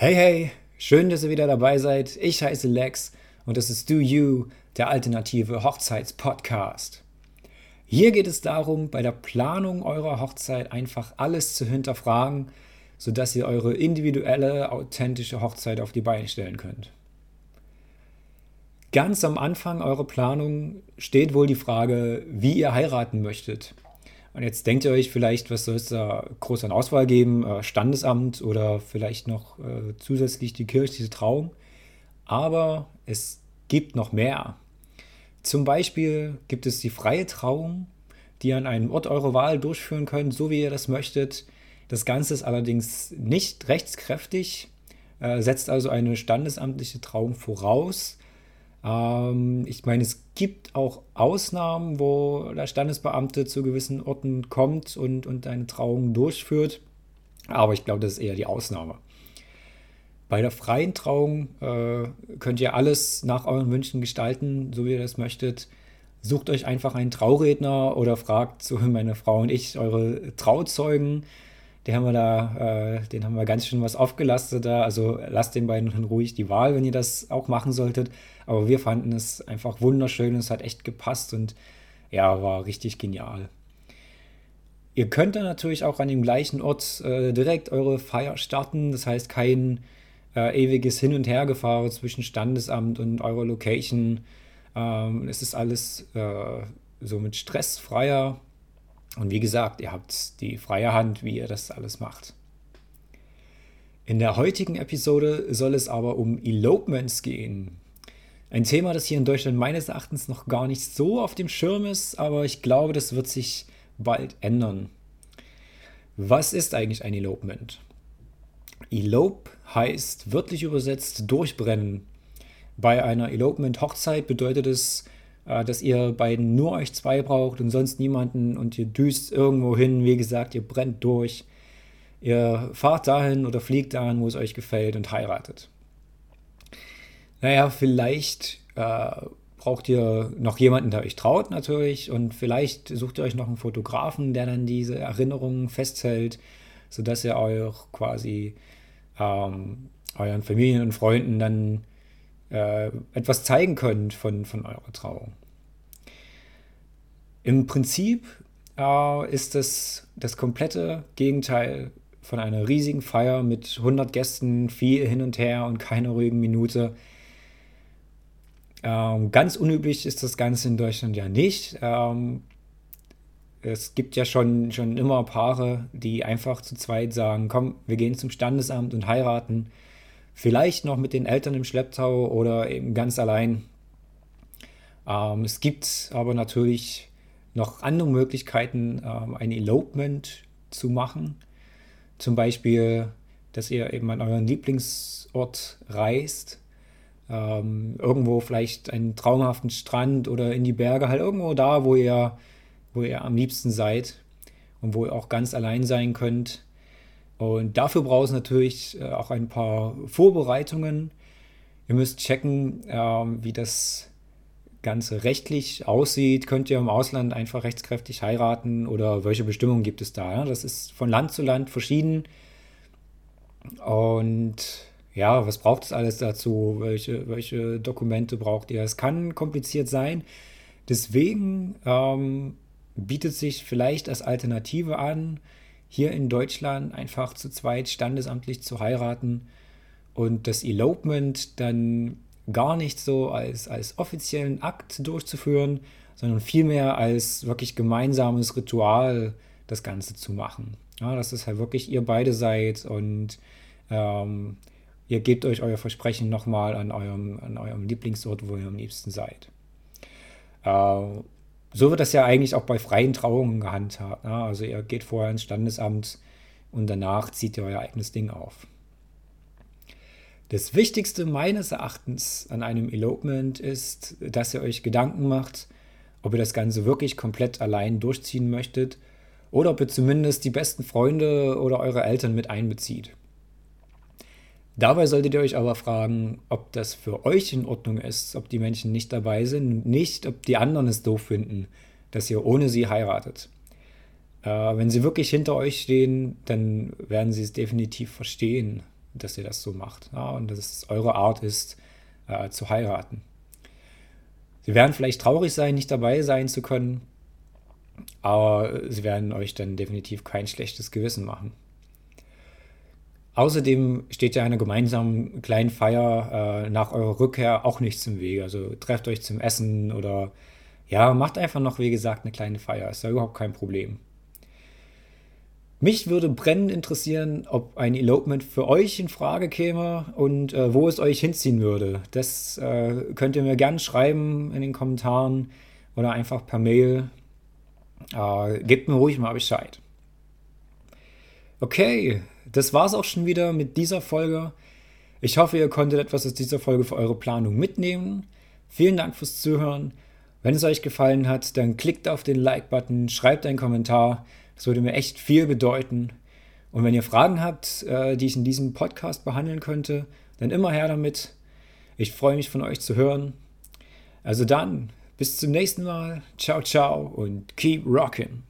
Hey, hey, schön, dass ihr wieder dabei seid. Ich heiße Lex und das ist Do You, der alternative Hochzeitspodcast. Hier geht es darum, bei der Planung eurer Hochzeit einfach alles zu hinterfragen, sodass ihr eure individuelle, authentische Hochzeit auf die Beine stellen könnt. Ganz am Anfang eurer Planung steht wohl die Frage, wie ihr heiraten möchtet. Und jetzt denkt ihr euch vielleicht, was soll es da groß an Auswahl geben? Äh, Standesamt oder vielleicht noch äh, zusätzlich die kirchliche Trauung. Aber es gibt noch mehr. Zum Beispiel gibt es die freie Trauung, die ihr an einem Ort eurer Wahl durchführen könnt, so wie ihr das möchtet. Das Ganze ist allerdings nicht rechtskräftig, äh, setzt also eine standesamtliche Trauung voraus. Ähm, ich meine, es gibt auch Ausnahmen, wo der Standesbeamte zu gewissen Orten kommt und, und eine Trauung durchführt. Aber ich glaube, das ist eher die Ausnahme. Bei der freien Trauung äh, könnt ihr alles nach euren Wünschen gestalten, so wie ihr das möchtet. Sucht euch einfach einen Trauredner oder fragt, so meine Frau und ich, eure Trauzeugen. Den haben wir da, äh, den haben wir ganz schön was aufgelastet da. Also lasst den beiden ruhig die Wahl, wenn ihr das auch machen solltet. Aber wir fanden es einfach wunderschön, es hat echt gepasst und ja, war richtig genial. Ihr könnt dann natürlich auch an dem gleichen Ort äh, direkt eure Feier starten. Das heißt, kein äh, ewiges Hin- und Hergefahren zwischen Standesamt und eurer Location. Ähm, es ist alles äh, so mit stressfreier. Und wie gesagt, ihr habt die freie Hand, wie ihr das alles macht. In der heutigen Episode soll es aber um Elopements gehen. Ein Thema, das hier in Deutschland meines Erachtens noch gar nicht so auf dem Schirm ist, aber ich glaube, das wird sich bald ändern. Was ist eigentlich ein Elopement? Elope heißt wörtlich übersetzt durchbrennen. Bei einer Elopement-Hochzeit bedeutet es, dass ihr beiden nur euch zwei braucht und sonst niemanden und ihr düst irgendwo hin. Wie gesagt, ihr brennt durch. Ihr fahrt dahin oder fliegt dahin, wo es euch gefällt und heiratet. Naja, vielleicht äh, braucht ihr noch jemanden, der euch traut natürlich und vielleicht sucht ihr euch noch einen Fotografen, der dann diese Erinnerungen festhält, sodass ihr euch quasi ähm, euren Familien und Freunden dann äh, etwas zeigen könnt von, von eurer Trauung. Im Prinzip äh, ist das das komplette Gegenteil von einer riesigen Feier mit 100 Gästen, viel hin und her und keine ruhigen Minute. Ähm, ganz unüblich ist das Ganze in Deutschland ja nicht. Ähm, es gibt ja schon, schon immer Paare, die einfach zu zweit sagen, komm, wir gehen zum Standesamt und heiraten. Vielleicht noch mit den Eltern im Schlepptau oder eben ganz allein. Ähm, es gibt aber natürlich noch andere Möglichkeiten, ähm, ein Elopement zu machen. Zum Beispiel, dass ihr eben an euren Lieblingsort reist ähm, irgendwo vielleicht einen traumhaften Strand oder in die Berge, halt irgendwo da, wo ihr, wo ihr am liebsten seid und wo ihr auch ganz allein sein könnt. Und dafür braucht es natürlich äh, auch ein paar Vorbereitungen. Ihr müsst checken, ähm, wie das Ganze rechtlich aussieht. Könnt ihr im Ausland einfach rechtskräftig heiraten oder welche Bestimmungen gibt es da? Das ist von Land zu Land verschieden. Und ja, was braucht es alles dazu? Welche, welche Dokumente braucht ihr? Es kann kompliziert sein. Deswegen ähm, bietet sich vielleicht als Alternative an, hier in Deutschland einfach zu zweit standesamtlich zu heiraten und das Elopement dann gar nicht so als, als offiziellen Akt durchzuführen, sondern vielmehr als wirklich gemeinsames Ritual das Ganze zu machen. Ja, dass es halt wirklich ihr beide seid und ähm, ihr gebt euch euer Versprechen nochmal an eurem, an eurem Lieblingsort, wo ihr am liebsten seid. Äh, so wird das ja eigentlich auch bei freien Trauungen gehandhabt. Ne? Also ihr geht vorher ins Standesamt und danach zieht ihr euer eigenes Ding auf. Das Wichtigste meines Erachtens an einem Elopement ist, dass ihr euch Gedanken macht, ob ihr das Ganze wirklich komplett allein durchziehen möchtet oder ob ihr zumindest die besten Freunde oder eure Eltern mit einbezieht. Dabei solltet ihr euch aber fragen, ob das für euch in Ordnung ist, ob die Menschen nicht dabei sind, nicht, ob die anderen es doof finden, dass ihr ohne sie heiratet. Äh, wenn sie wirklich hinter euch stehen, dann werden sie es definitiv verstehen. dass ihr das so macht ja, und dass es eure Art ist, äh, zu heiraten. Sie werden vielleicht traurig sein, nicht dabei sein zu können, aber sie werden euch dann definitiv kein schlechtes Gewissen machen. Außerdem steht ja einer gemeinsamen kleinen Feier äh, nach eurer Rückkehr auch nichts im Wege. Also trefft euch zum Essen oder ja, macht einfach noch, wie gesagt, eine kleine Feier. Ist ja überhaupt kein Problem. Mich würde brennend interessieren, ob ein Elopement für euch in Frage käme und äh, wo es euch hinziehen würde. Das äh, könnt ihr mir gerne schreiben in den Kommentaren oder einfach per Mail. Äh, gebt mir ruhig mal Bescheid. Okay, das war's auch schon wieder mit dieser Folge. Ich hoffe, ihr konntet etwas aus dieser Folge für eure Planung mitnehmen. Vielen Dank fürs Zuhören. Wenn es euch gefallen hat, dann klickt auf den Like-Button, schreibt einen Kommentar. Das würde mir echt viel bedeuten. Und wenn ihr Fragen habt, äh, die ich in diesem Podcast behandeln könnte, dann immer her damit. Ich freue mich von euch zu hören. Also dann, bis zum nächsten Mal. Ciao, ciao und keep rocking.